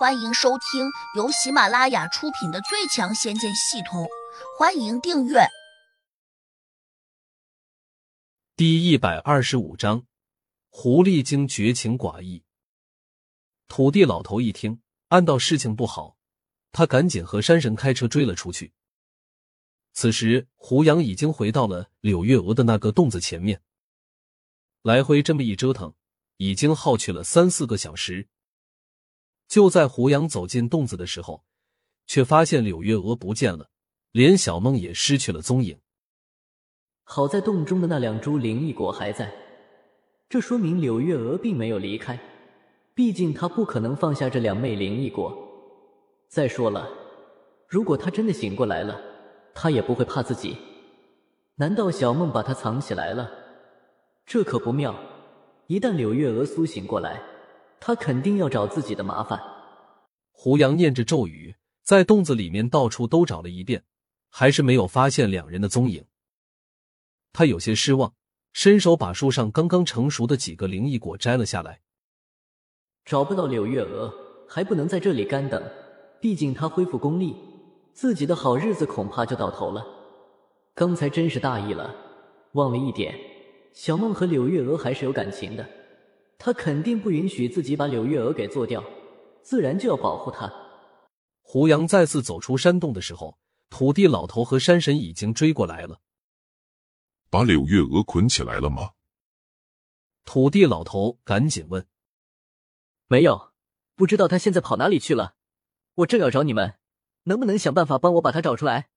欢迎收听由喜马拉雅出品的《最强仙剑系统》，欢迎订阅。第一百二十五章，狐狸精绝情寡义。土地老头一听，暗道事情不好，他赶紧和山神开车追了出去。此时，胡杨已经回到了柳月娥的那个洞子前面，来回这么一折腾，已经耗去了三四个小时。就在胡杨走进洞子的时候，却发现柳月娥不见了，连小梦也失去了踪影。好在洞中的那两株灵异果还在，这说明柳月娥并没有离开。毕竟她不可能放下这两枚灵异果。再说了，如果她真的醒过来了，她也不会怕自己。难道小梦把她藏起来了？这可不妙！一旦柳月娥苏醒过来，他肯定要找自己的麻烦。胡杨念着咒语，在洞子里面到处都找了一遍，还是没有发现两人的踪影。他有些失望，伸手把树上刚刚成熟的几个灵异果摘了下来。找不到柳月娥，还不能在这里干等。毕竟他恢复功力，自己的好日子恐怕就到头了。刚才真是大意了，忘了一点，小梦和柳月娥还是有感情的。他肯定不允许自己把柳月娥给做掉，自然就要保护她。胡杨再次走出山洞的时候，土地老头和山神已经追过来了。把柳月娥捆起来了吗？土地老头赶紧问。没有，不知道他现在跑哪里去了。我正要找你们，能不能想办法帮我把他找出来？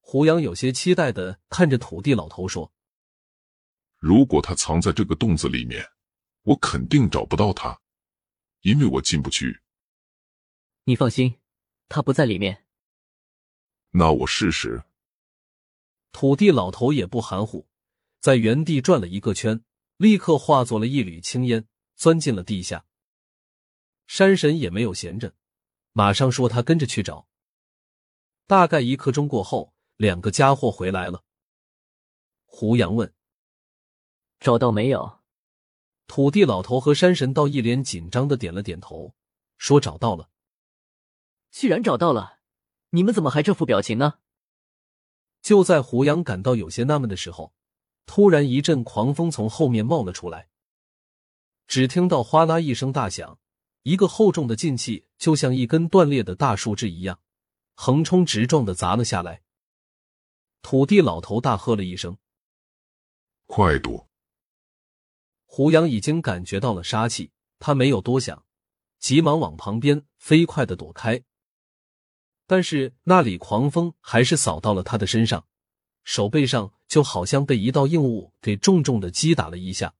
胡杨有些期待的看着土地老头说：“如果他藏在这个洞子里面。”我肯定找不到他，因为我进不去。你放心，他不在里面。那我试试。土地老头也不含糊，在原地转了一个圈，立刻化作了一缕青烟，钻进了地下。山神也没有闲着，马上说他跟着去找。大概一刻钟过后，两个家伙回来了。胡杨问：“找到没有？”土地老头和山神道一脸紧张的点了点头，说：“找到了。”既然找到了，你们怎么还这副表情呢？就在胡杨感到有些纳闷的时候，突然一阵狂风从后面冒了出来。只听到哗啦一声大响，一个厚重的劲气就像一根断裂的大树枝一样，横冲直撞的砸了下来。土地老头大喝了一声：“快躲！”胡杨已经感觉到了杀气，他没有多想，急忙往旁边飞快的躲开。但是那里狂风还是扫到了他的身上，手背上就好像被一道硬物给重重的击打了一下。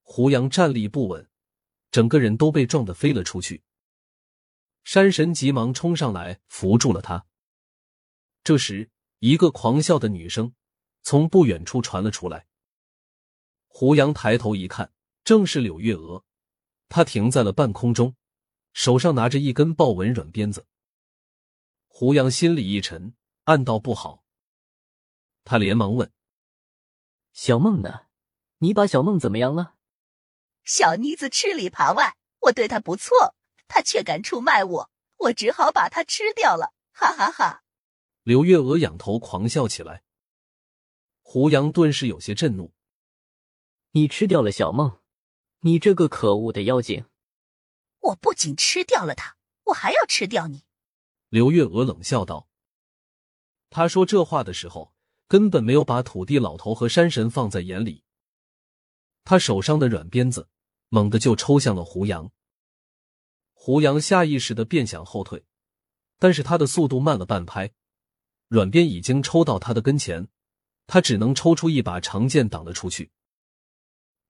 胡杨站立不稳，整个人都被撞得飞了出去。山神急忙冲上来扶住了他。这时，一个狂笑的女声从不远处传了出来。胡杨抬头一看。正是柳月娥，她停在了半空中，手上拿着一根豹纹软鞭子。胡杨心里一沉，暗道不好。他连忙问：“小梦呢？你把小梦怎么样了？”小妮子吃里扒外，我对她不错，她却敢出卖我，我只好把她吃掉了。哈哈哈！柳月娥仰头狂笑起来。胡杨顿时有些震怒：“你吃掉了小梦？”你这个可恶的妖精！我不仅吃掉了他，我还要吃掉你。”刘月娥冷笑道。他说这话的时候，根本没有把土地老头和山神放在眼里。他手上的软鞭子猛地就抽向了胡杨。胡杨下意识的便想后退，但是他的速度慢了半拍，软鞭已经抽到他的跟前，他只能抽出一把长剑挡了出去。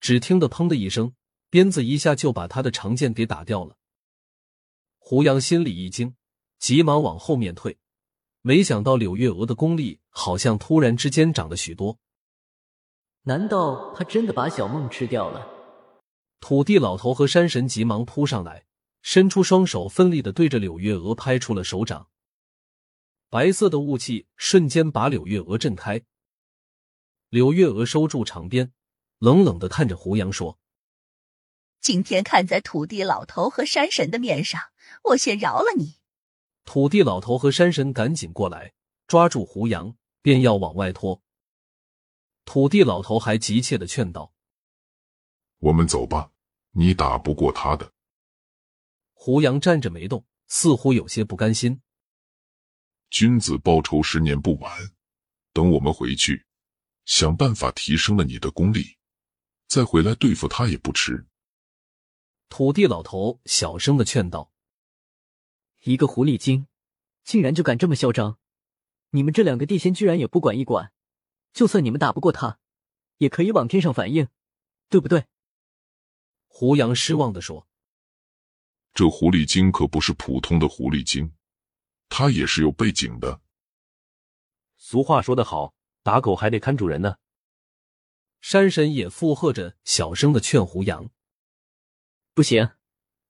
只听得“砰”的一声。鞭子一下就把他的长剑给打掉了。胡杨心里一惊，急忙往后面退，没想到柳月娥的功力好像突然之间长了许多。难道他真的把小梦吃掉了？土地老头和山神急忙扑上来，伸出双手，奋力的对着柳月娥拍出了手掌。白色的雾气瞬间把柳月娥震开。柳月娥收住长鞭，冷冷的看着胡杨说。今天看在土地老头和山神的面上，我先饶了你。土地老头和山神赶紧过来，抓住胡杨，便要往外拖。土地老头还急切的劝道：“我们走吧，你打不过他的。”胡杨站着没动，似乎有些不甘心。君子报仇，十年不晚。等我们回去，想办法提升了你的功力，再回来对付他也不迟。土地老头小声的劝道。一个狐狸精，竟然就敢这么嚣张！你们这两个地仙居然也不管一管，就算你们打不过他，也可以往天上反映，对不对？胡杨失望的说：“这狐狸精可不是普通的狐狸精，他也是有背景的。俗话说得好，打狗还得看主人呢。”山神也附和着，小声的劝胡杨：“不行，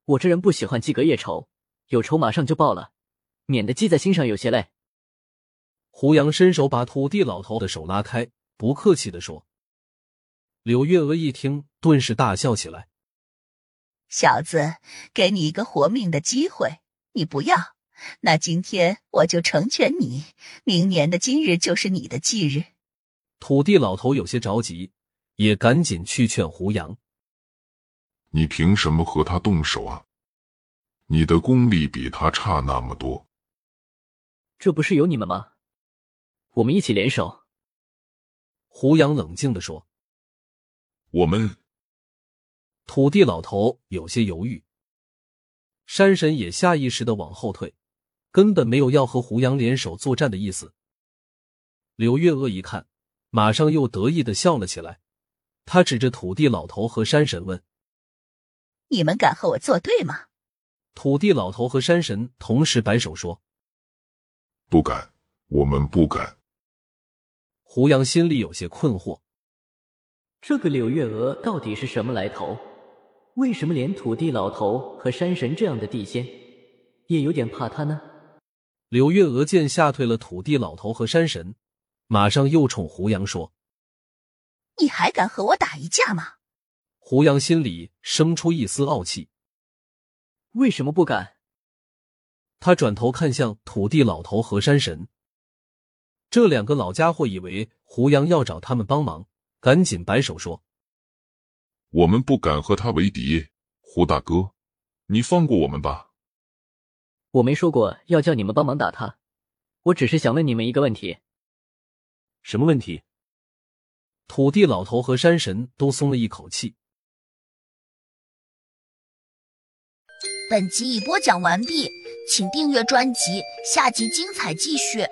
我这人不喜欢记隔夜仇。”有仇马上就报了，免得记在心上有些累。胡杨伸手把土地老头的手拉开，不客气的说：“柳月娥一听，顿时大笑起来。小子，给你一个活命的机会，你不要，那今天我就成全你。明年的今日就是你的忌日。”土地老头有些着急，也赶紧去劝胡杨：“你凭什么和他动手啊？”你的功力比他差那么多，这不是有你们吗？我们一起联手。胡杨冷静的说：“我们。”土地老头有些犹豫，山神也下意识的往后退，根本没有要和胡杨联手作战的意思。柳月娥一看，马上又得意的笑了起来，他指着土地老头和山神问：“你们敢和我作对吗？”土地老头和山神同时摆手说：“不敢，我们不敢。”胡杨心里有些困惑，这个柳月娥到底是什么来头？为什么连土地老头和山神这样的地仙也有点怕他呢？柳月娥见吓退了土地老头和山神，马上又冲胡杨说：“你还敢和我打一架吗？”胡杨心里生出一丝傲气。为什么不敢？他转头看向土地老头和山神，这两个老家伙以为胡杨要找他们帮忙，赶紧摆手说：“我们不敢和他为敌，胡大哥，你放过我们吧。”我没说过要叫你们帮忙打他，我只是想问你们一个问题。什么问题？土地老头和山神都松了一口气。本集已播讲完毕，请订阅专辑，下集精彩继续。